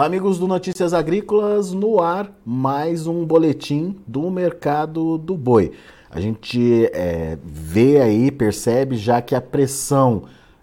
Olá, amigos do Notícias Agrícolas, no ar, mais um boletim do mercado do boi. A gente é, vê aí, percebe já que a pressão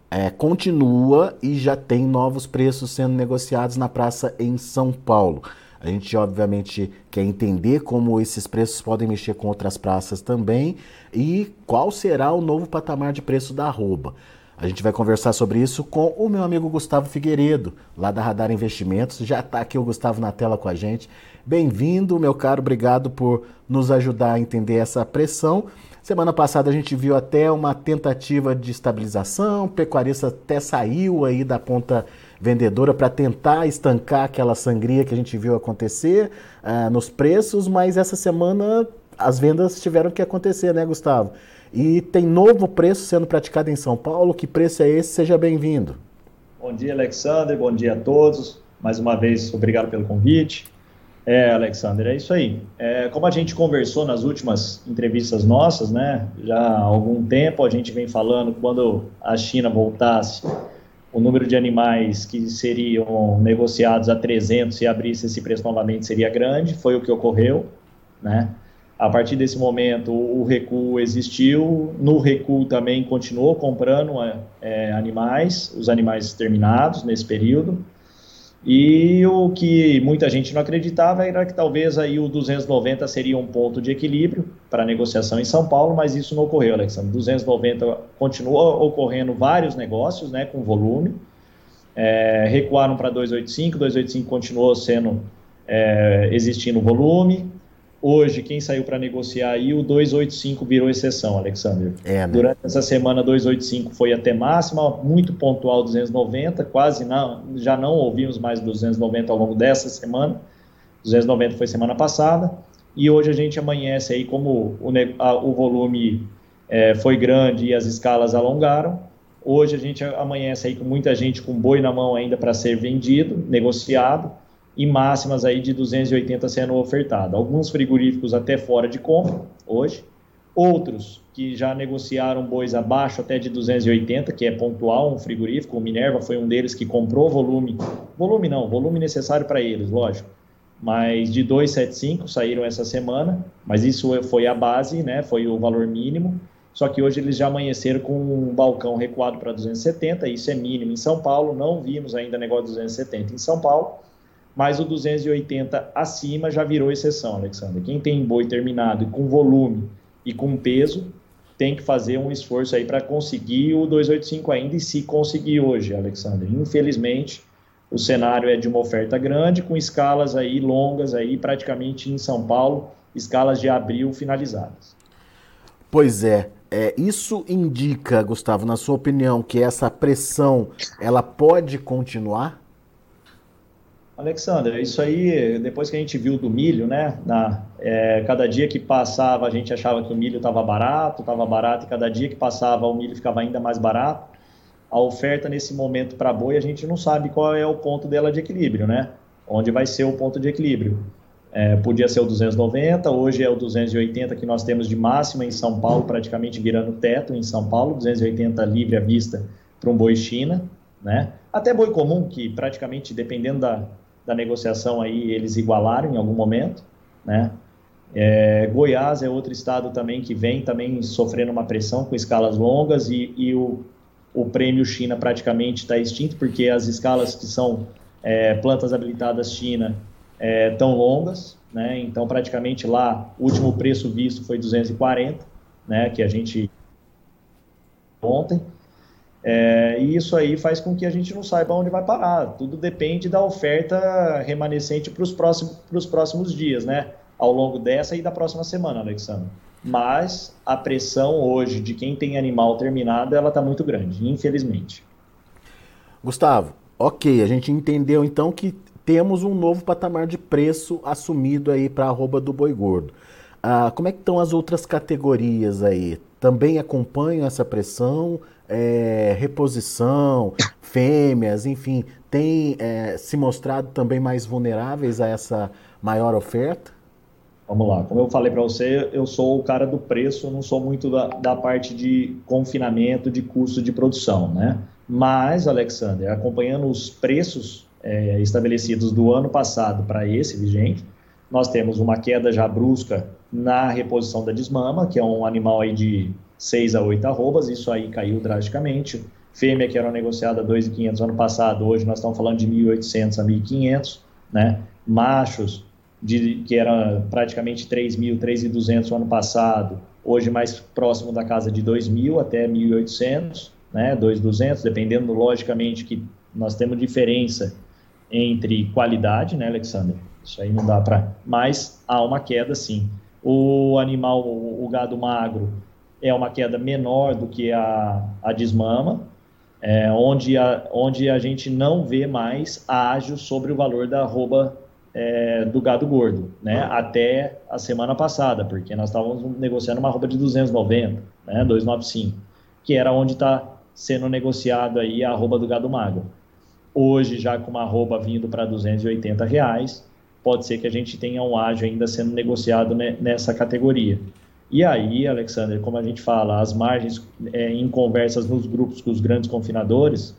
é, continua e já tem novos preços sendo negociados na praça em São Paulo. A gente, obviamente, quer entender como esses preços podem mexer com outras praças também e qual será o novo patamar de preço da arroba. A gente vai conversar sobre isso com o meu amigo Gustavo Figueiredo, lá da Radar Investimentos. Já está aqui o Gustavo na tela com a gente. Bem-vindo, meu caro, obrigado por nos ajudar a entender essa pressão. Semana passada a gente viu até uma tentativa de estabilização, o pecuarista até saiu aí da ponta vendedora para tentar estancar aquela sangria que a gente viu acontecer uh, nos preços, mas essa semana as vendas tiveram que acontecer, né, Gustavo? E tem novo preço sendo praticado em São Paulo. Que preço é esse? Seja bem-vindo. Bom dia, Alexander. Bom dia a todos. Mais uma vez, obrigado pelo convite. É, Alexander, é isso aí. É, como a gente conversou nas últimas entrevistas nossas, né? Já há algum tempo a gente vem falando quando a China voltasse, o número de animais que seriam negociados a 300 e abrisse esse preço novamente seria grande. Foi o que ocorreu, né? A partir desse momento, o recuo existiu. No recuo também continuou comprando é, é, animais, os animais terminados nesse período. E o que muita gente não acreditava era que talvez aí o 290 seria um ponto de equilíbrio para negociação em São Paulo, mas isso não ocorreu, Alexandre. 290 continua ocorrendo vários negócios, né, com volume. É, recuaram para 285, 285 continuou sendo é, existindo volume. Hoje, quem saiu para negociar aí, o 285 virou exceção, Alexander. É, né? Durante essa semana, 285 foi até máxima, muito pontual 290, quase não, já não ouvimos mais 290 ao longo dessa semana. 290 foi semana passada. E hoje a gente amanhece aí, como o, a, o volume é, foi grande e as escalas alongaram. Hoje a gente amanhece aí com muita gente com boi na mão ainda para ser vendido, negociado e máximas aí de 280 sendo ofertado. Alguns frigoríficos até fora de compra hoje, outros que já negociaram bois abaixo até de 280, que é pontual um frigorífico, o Minerva foi um deles que comprou volume, volume não, volume necessário para eles, lógico, mas de 275 saíram essa semana, mas isso foi a base, né, foi o valor mínimo, só que hoje eles já amanheceram com um balcão recuado para 270, isso é mínimo em São Paulo, não vimos ainda negócio de 270 em São Paulo, mas o 280 acima já virou exceção, Alexandre. Quem tem boi terminado com volume e com peso tem que fazer um esforço aí para conseguir o 285 ainda e se conseguir hoje, Alexandre. Infelizmente, o cenário é de uma oferta grande com escalas aí longas aí praticamente em São Paulo, escalas de abril finalizadas. Pois é, é, isso indica, Gustavo, na sua opinião, que essa pressão ela pode continuar? Alexandre, isso aí, depois que a gente viu do milho, né? Na, é, cada dia que passava, a gente achava que o milho estava barato, estava barato, e cada dia que passava, o milho ficava ainda mais barato. A oferta nesse momento para boi, a gente não sabe qual é o ponto dela de equilíbrio, né? Onde vai ser o ponto de equilíbrio. É, podia ser o 290, hoje é o 280 que nós temos de máxima em São Paulo, praticamente virando teto em São Paulo, 280 livre à vista para um boi China, né? Até boi comum, que praticamente, dependendo da, da negociação aí eles igualaram em algum momento, né? É, Goiás é outro estado também que vem também sofrendo uma pressão com escalas longas e, e o, o prêmio China praticamente está extinto porque as escalas que são é, plantas habilitadas China é, tão longas, né? Então praticamente lá o último preço visto foi 240, né? Que a gente ontem é, e isso aí faz com que a gente não saiba onde vai parar. Tudo depende da oferta remanescente para os próximos, próximos dias, né? Ao longo dessa e da próxima semana, Alexandre. Mas a pressão hoje de quem tem animal terminado, ela está muito grande, infelizmente. Gustavo, ok, a gente entendeu então que temos um novo patamar de preço assumido aí para a arroba do boi gordo. Ah, como é que estão as outras categorias aí? Também acompanham essa pressão? é, reposição, fêmeas, enfim, têm é, se mostrado também mais vulneráveis a essa maior oferta? Vamos lá, como eu falei para você, eu sou o cara do preço, não sou muito da, da parte de confinamento, de custo de produção, né? Mas, Alexander, acompanhando os preços é, estabelecidos do ano passado para esse vigente. Nós temos uma queda já brusca na reposição da desmama, que é um animal aí de 6 a 8 arrobas, isso aí caiu drasticamente. Fêmea que era negociada 2.500 ano passado, hoje nós estamos falando de 1.800 a 1.500, né? Machos de, que era praticamente 3.000, 3.200 ano passado, hoje mais próximo da casa de 2.000 até 1.800, né? 2.200, dependendo logicamente que nós temos diferença entre qualidade, né, Alexander? Isso aí não dá para. Mas há uma queda, sim. O animal, o gado magro, é uma queda menor do que a, a desmama, é, onde, a, onde a gente não vê mais ágio sobre o valor da arroba é, do gado gordo, né? Até a semana passada, porque nós estávamos negociando uma arroba de 290, né? 295, que era onde está sendo negociado aí a arroba do gado magro. Hoje, já com uma arroba vindo para 280 reais, pode ser que a gente tenha um ágio ainda sendo negociado nessa categoria. E aí, Alexander, como a gente fala, as margens é, em conversas nos grupos com os grandes confinadores,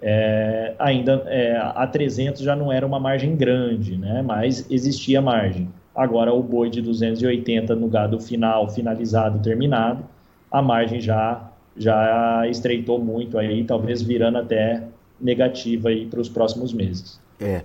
é, ainda é, a 300 já não era uma margem grande, né? mas existia margem. Agora, o boi de 280 no gado final, finalizado, terminado, a margem já, já estreitou muito aí, talvez virando até negativa aí para os próximos meses. É.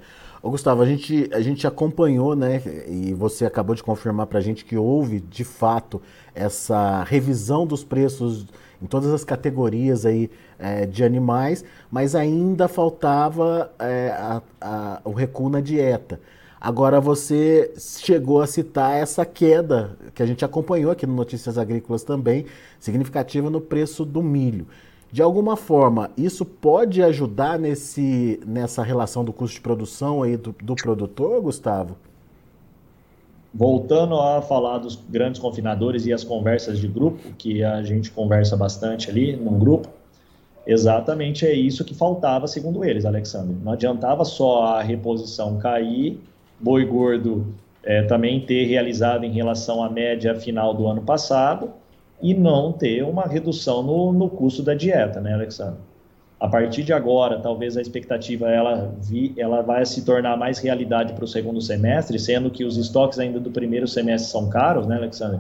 Ô, Gustavo, a gente, a gente acompanhou, né, e você acabou de confirmar para a gente que houve, de fato, essa revisão dos preços em todas as categorias aí é, de animais, mas ainda faltava é, a, a, o recuo na dieta. Agora você chegou a citar essa queda que a gente acompanhou aqui no Notícias Agrícolas também, significativa no preço do milho. De alguma forma, isso pode ajudar nesse, nessa relação do custo de produção aí do, do produtor, Gustavo? Voltando a falar dos grandes confinadores e as conversas de grupo, que a gente conversa bastante ali num grupo, exatamente é isso que faltava, segundo eles, Alexandre. Não adiantava só a reposição cair, boi gordo é, também ter realizado em relação à média final do ano passado, e não ter uma redução no, no custo da dieta, né, Alexandre? A partir de agora, talvez a expectativa ela, vi, ela vai se tornar mais realidade para o segundo semestre, sendo que os estoques ainda do primeiro semestre são caros, né, Alexandre?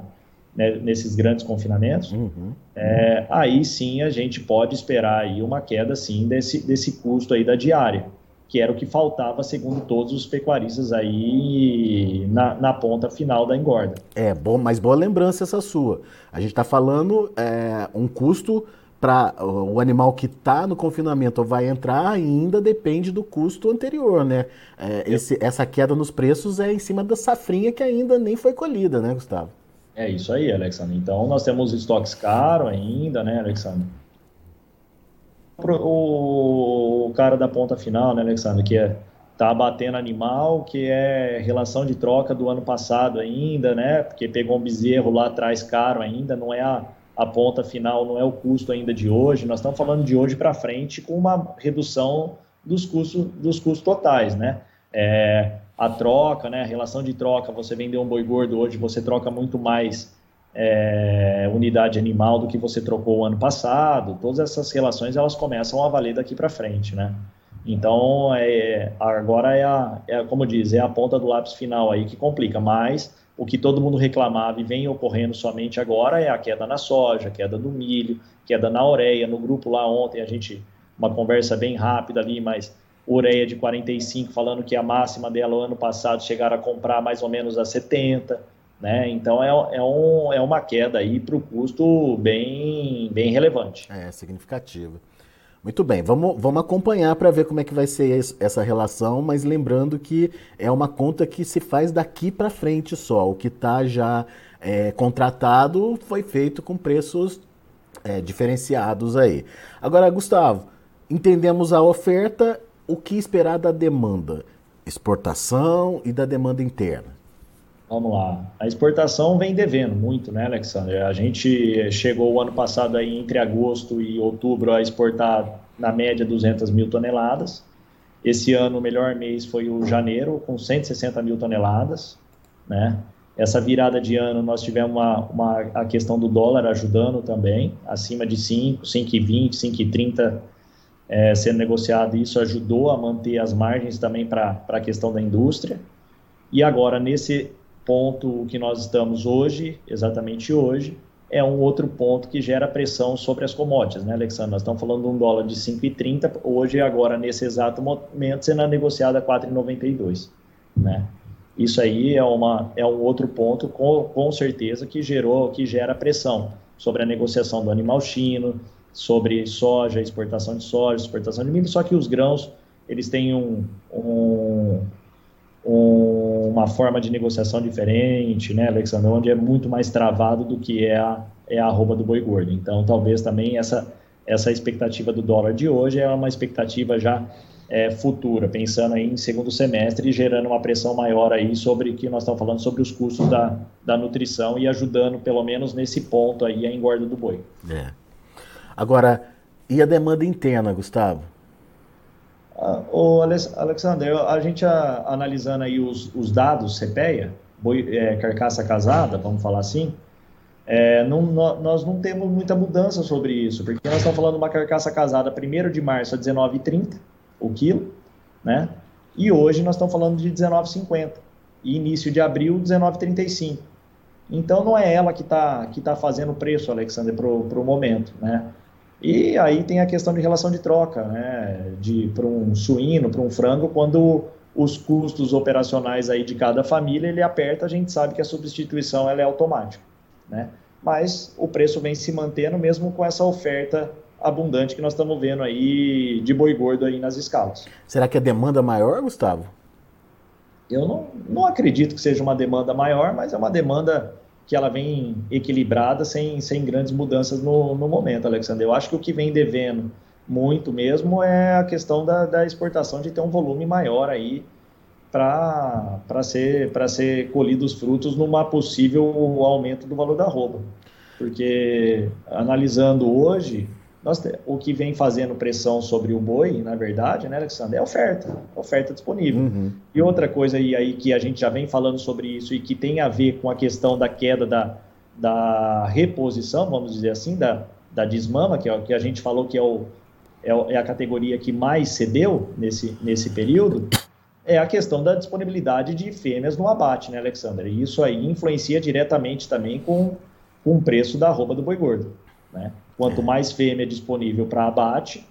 Né, nesses grandes confinamentos, uhum. é, aí sim a gente pode esperar aí uma queda sim desse, desse custo aí da diária que era o que faltava, segundo todos os pecuaristas aí na, na ponta final da engorda. É, bom, mas boa lembrança essa sua. A gente está falando é, um custo para o animal que está no confinamento vai entrar ainda depende do custo anterior, né? É, esse, essa queda nos preços é em cima da safrinha que ainda nem foi colhida, né, Gustavo? É isso aí, Alexandre. Então nós temos estoques caros ainda, né, Alexandre? O, cara da ponta final, né, Alexandre, que é tá batendo animal, que é relação de troca do ano passado ainda, né? Porque pegou um bezerro lá atrás caro ainda, não é a, a ponta final, não é o custo ainda de hoje. Nós estamos falando de hoje para frente com uma redução dos custos dos custos totais, né? É, a troca, né? A relação de troca, você vendeu um boi gordo hoje, você troca muito mais é, unidade animal do que você trocou o ano passado. Todas essas relações elas começam a valer daqui para frente, né? Então, é, agora é, a, é, como diz, é a ponta do lápis final aí que complica, mas o que todo mundo reclamava e vem ocorrendo somente agora é a queda na soja, queda do milho, queda na ureia. No grupo lá ontem a gente, uma conversa bem rápida ali, mas ureia de 45 falando que a máxima dela o ano passado chegaram a comprar mais ou menos a 70. Né? Então é, é, um, é uma queda aí para o custo bem, bem relevante. É, significativa. Muito bem, vamos, vamos acompanhar para ver como é que vai ser essa relação, mas lembrando que é uma conta que se faz daqui para frente só. O que está já é, contratado foi feito com preços é, diferenciados aí. Agora, Gustavo, entendemos a oferta, o que esperar da demanda? Exportação e da demanda interna. Vamos lá. A exportação vem devendo muito, né, Alexandre? A gente chegou o ano passado aí entre agosto e outubro a exportar na média 200 mil toneladas. Esse ano o melhor mês foi o janeiro com 160 mil toneladas, né? Essa virada de ano nós tivemos uma, uma a questão do dólar ajudando também, acima de 5, 5,20, 5,30 é, sendo negociado, isso ajudou a manter as margens também para a questão da indústria. E agora, nesse ponto que nós estamos hoje, exatamente hoje, é um outro ponto que gera pressão sobre as commodities, né, Alexandre? Nós estamos falando de um dólar de 5,30, hoje, agora, nesse exato momento, sendo negociado a 4,92, né? Isso aí é, uma, é um outro ponto, com, com certeza, que gerou, que gera pressão sobre a negociação do animal chino, sobre soja, exportação de soja, exportação de milho, só que os grãos, eles têm um, um, um, uma forma de negociação diferente, né, Alexandre, onde é muito mais travado do que é a, é a arroba do boi gordo. Então, talvez também essa, essa expectativa do dólar de hoje é uma expectativa já é, futura, pensando aí em segundo semestre e gerando uma pressão maior aí sobre o que nós estamos falando sobre os custos da, da nutrição e ajudando, pelo menos nesse ponto aí, a engorda do boi. É. Agora, e a demanda interna, Gustavo? Ah, o Alexander, a gente a, analisando aí os, os dados CPEA, boi, é, carcaça casada, vamos falar assim, é, não, nós não temos muita mudança sobre isso, porque nós estamos falando de uma carcaça casada 1 de março a 19,30, o quilo, né? E hoje nós estamos falando de 19,50 e início de abril 19,35. Então não é ela que está que tá fazendo o preço, Alexander, para o momento, né? E aí tem a questão de relação de troca, né? De para um suíno, para um frango, quando os custos operacionais aí de cada família ele aperta, a gente sabe que a substituição ela é automática, né? Mas o preço vem se mantendo mesmo com essa oferta abundante que nós estamos vendo aí de boi gordo aí nas escalas. Será que a demanda é maior, Gustavo? Eu não, não acredito que seja uma demanda maior, mas é uma demanda que ela vem equilibrada, sem, sem grandes mudanças no, no momento, Alexandre. Eu acho que o que vem devendo muito mesmo é a questão da, da exportação de ter um volume maior aí para ser, ser colhidos frutos numa possível aumento do valor da roupa. Porque analisando hoje, nós, o que vem fazendo pressão sobre o boi, na verdade, né, Alexandre, é oferta, oferta disponível. Uhum. E outra coisa aí, aí que a gente já vem falando sobre isso e que tem a ver com a questão da queda da, da reposição, vamos dizer assim, da, da desmama, que é o que a gente falou que é, o, é, é a categoria que mais cedeu nesse, nesse período, é a questão da disponibilidade de fêmeas no abate, né, Alexandre? E isso aí influencia diretamente também com, com o preço da roupa do boi gordo, né? Quanto mais fêmea disponível para abate,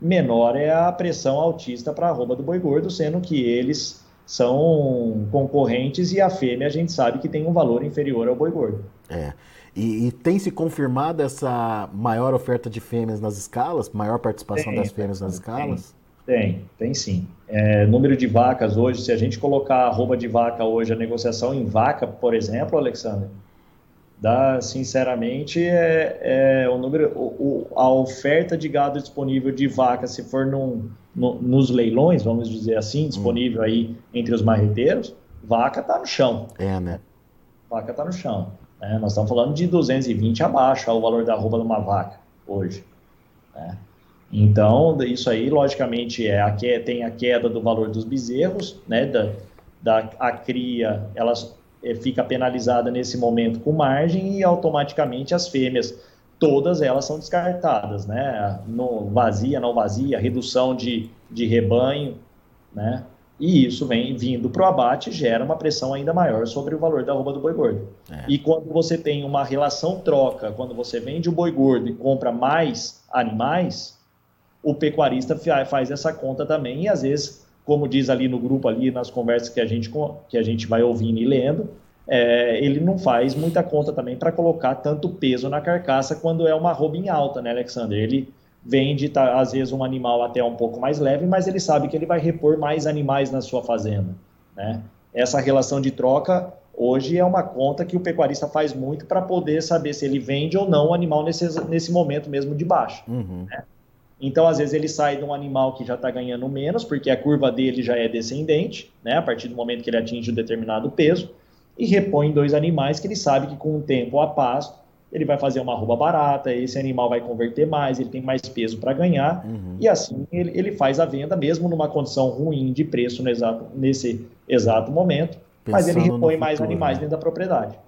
menor é a pressão altista para a arroba do boi gordo, sendo que eles são concorrentes e a fêmea a gente sabe que tem um valor inferior ao boi gordo. É. E, e tem se confirmado essa maior oferta de fêmeas nas escalas, maior participação tem, das fêmeas nas escalas? Tem, tem, tem sim. É, número de vacas hoje, se a gente colocar a arroba de vaca hoje, a negociação em vaca, por exemplo, Alexandre, dá, sinceramente, é, é o número, o, a oferta de gado disponível de vaca, se for num, no, nos leilões, vamos dizer assim, disponível hum. aí entre os marreteiros, vaca está no chão. É, né? Vaca está no chão. Né? Nós estamos falando de 220 abaixo o valor da roupa de uma vaca hoje. Né? Então, isso aí, logicamente, é a que, tem a queda do valor dos bezerros, né? Da, da a cria, elas é, fica penalizada nesse momento com margem e automaticamente as fêmeas, todas elas são descartadas, né? No, vazia, não vazia, redução de, de rebanho, né? E isso vem vindo para o abate gera uma pressão ainda maior sobre o valor da roupa do boi gordo. É. E quando você tem uma relação troca, quando você vende o boi gordo e compra mais animais, o pecuarista faz essa conta também e às vezes como diz ali no grupo, ali nas conversas que a gente, que a gente vai ouvindo e lendo, é, ele não faz muita conta também para colocar tanto peso na carcaça quando é uma roupa em alta, né, Alexander? Ele vende, tá, às vezes, um animal até um pouco mais leve, mas ele sabe que ele vai repor mais animais na sua fazenda, né? Essa relação de troca, hoje, é uma conta que o pecuarista faz muito para poder saber se ele vende ou não o animal nesse, nesse momento mesmo de baixa, uhum. né? Então, às vezes, ele sai de um animal que já está ganhando menos, porque a curva dele já é descendente, né, a partir do momento que ele atinge um determinado peso, e repõe dois animais que ele sabe que com o tempo a pasto, ele vai fazer uma arroba barata, esse animal vai converter mais, ele tem mais peso para ganhar, uhum. e assim ele, ele, faz a venda, mesmo numa condição ruim de preço exato, nesse exato momento, pensando mas ele repõe mais futuro, animais né? dentro da propriedade.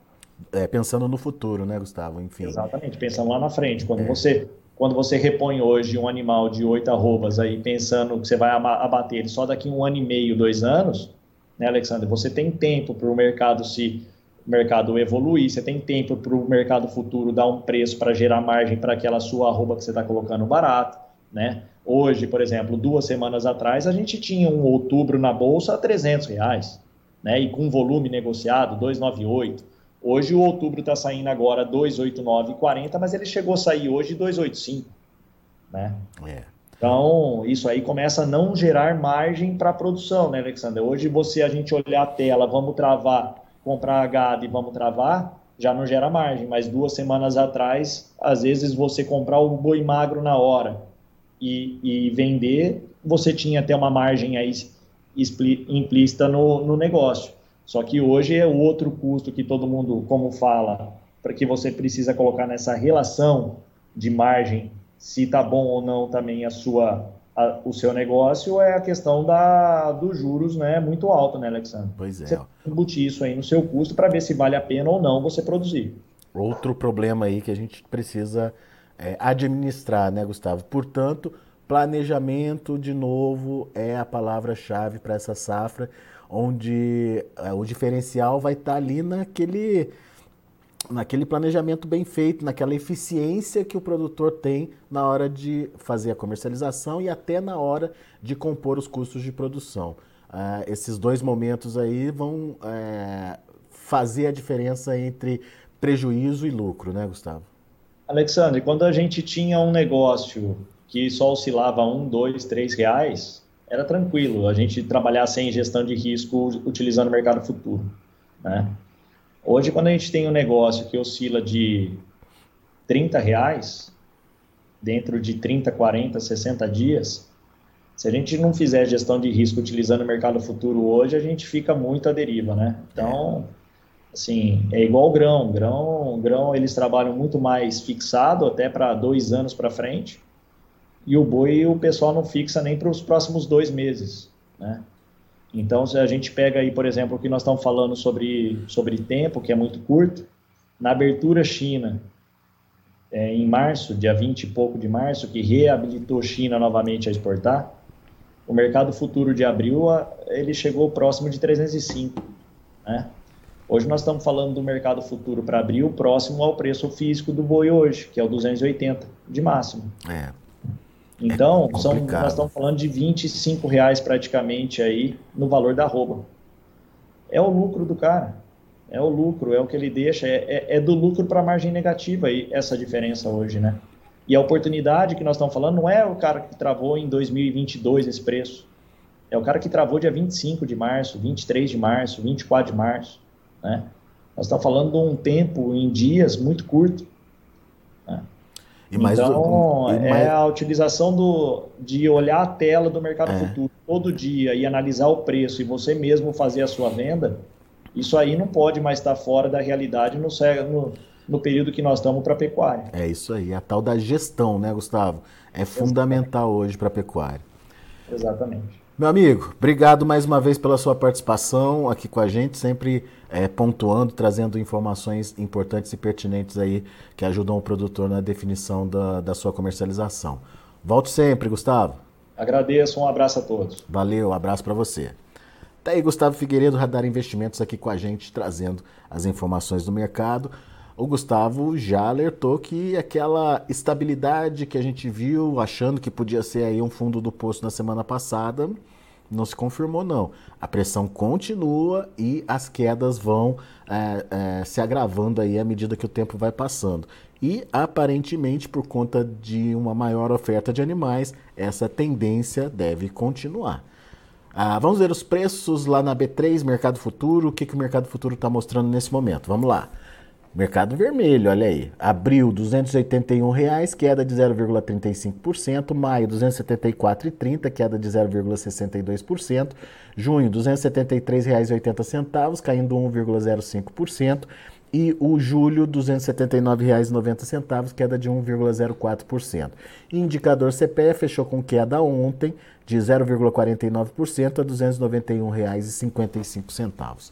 É, pensando no futuro, né, Gustavo? Enfim. Exatamente, pensando lá na frente. Quando é. você quando você repõe hoje um animal de oito arrobas aí, pensando que você vai abater ele só daqui um ano e meio, dois anos, né, Alexandre? Você tem tempo para o mercado se mercado evoluir, você tem tempo para o mercado futuro dar um preço para gerar margem para aquela sua arroba que você está colocando barato, né? Hoje, por exemplo, duas semanas atrás, a gente tinha um outubro na bolsa a 300 reais, né? E com volume negociado, 298. Hoje o outubro está saindo agora 289,40, mas ele chegou a sair hoje 285, né? É. Então, isso aí começa a não gerar margem para a produção, né, Alexander? Hoje, você, a gente olhar a tela, vamos travar, comprar gado e vamos travar, já não gera margem. Mas duas semanas atrás, às vezes, você comprar o boi magro na hora e, e vender, você tinha até uma margem aí implícita no, no negócio. Só que hoje é o outro custo que todo mundo, como fala, para que você precisa colocar nessa relação de margem, se está bom ou não também a sua, a, o seu negócio, é a questão da, dos juros né, muito alto, né, Alexandre? Pois é. Você embutir isso aí no seu custo para ver se vale a pena ou não você produzir. Outro problema aí que a gente precisa é, administrar, né, Gustavo? Portanto, planejamento, de novo, é a palavra-chave para essa safra onde é, o diferencial vai estar tá ali naquele, naquele planejamento bem feito, naquela eficiência que o produtor tem na hora de fazer a comercialização e até na hora de compor os custos de produção. Uh, esses dois momentos aí vão uh, fazer a diferença entre prejuízo e lucro, né, Gustavo? Alexandre, quando a gente tinha um negócio que só oscilava um, dois, três reais, era tranquilo a gente trabalhar sem gestão de risco utilizando o mercado futuro. Né? Hoje, quando a gente tem um negócio que oscila de 30 reais, dentro de 30, 40, 60 dias, se a gente não fizer gestão de risco utilizando o mercado futuro hoje, a gente fica muito à deriva, né? Então, assim, é igual grão. Grão, grão eles trabalham muito mais fixado, até para dois anos para frente e o boi o pessoal não fixa nem para os próximos dois meses, né? Então, se a gente pega aí, por exemplo, o que nós estamos falando sobre, sobre tempo, que é muito curto, na abertura China, é, em março, dia 20 e pouco de março, que reabilitou China novamente a exportar, o mercado futuro de abril, ele chegou próximo de 305, né? Hoje nós estamos falando do mercado futuro para abril próximo ao preço físico do boi hoje, que é o 280 de máximo. É. Então, é são, nós estamos falando de 25 reais praticamente aí no valor da roupa. É o lucro do cara. É o lucro, é o que ele deixa. É, é, é do lucro para a margem negativa aí, essa diferença hoje, né? E a oportunidade que nós estamos falando não é o cara que travou em 2022 esse preço. É o cara que travou dia 25 de março, 23 de março, 24 de março, né? Nós estamos falando de um tempo em dias muito curto. Né? E mais então, e é mais... a utilização do, de olhar a tela do mercado é. futuro todo dia e analisar o preço e você mesmo fazer a sua venda, isso aí não pode mais estar fora da realidade no, no, no período que nós estamos para a pecuária. É isso aí, a tal da gestão, né, Gustavo? É fundamental hoje para a pecuária. Exatamente. Meu amigo, obrigado mais uma vez pela sua participação aqui com a gente, sempre é, pontuando, trazendo informações importantes e pertinentes aí que ajudam o produtor na definição da, da sua comercialização. Volto sempre, Gustavo. Agradeço, um abraço a todos. Valeu, um abraço para você. Tá aí Gustavo Figueiredo, Radar Investimentos, aqui com a gente, trazendo as informações do mercado o Gustavo já alertou que aquela estabilidade que a gente viu, achando que podia ser aí um fundo do poço na semana passada, não se confirmou não. A pressão continua e as quedas vão é, é, se agravando aí à medida que o tempo vai passando. E aparentemente, por conta de uma maior oferta de animais, essa tendência deve continuar. Ah, vamos ver os preços lá na B3, Mercado Futuro. O que, que o Mercado Futuro está mostrando nesse momento? Vamos lá. Mercado vermelho, olha aí. Abril, 281 reais, queda de 0,35%. Maio, R$ 274,30, queda de 0,62%. Junho, R$ 273,80, caindo 1,05%. E o julho, R$ 279,90, queda de 1,04%. Indicador CPE fechou com queda ontem de 0,49% a R$ 291,55.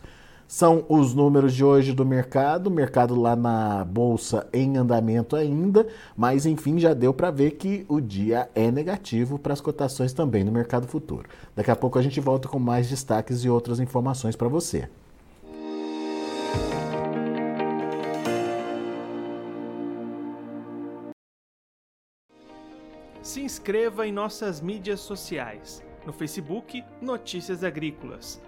São os números de hoje do mercado, mercado lá na bolsa em andamento ainda, mas enfim já deu para ver que o dia é negativo para as cotações também no mercado futuro. Daqui a pouco a gente volta com mais destaques e outras informações para você. Se inscreva em nossas mídias sociais. No Facebook, Notícias Agrícolas.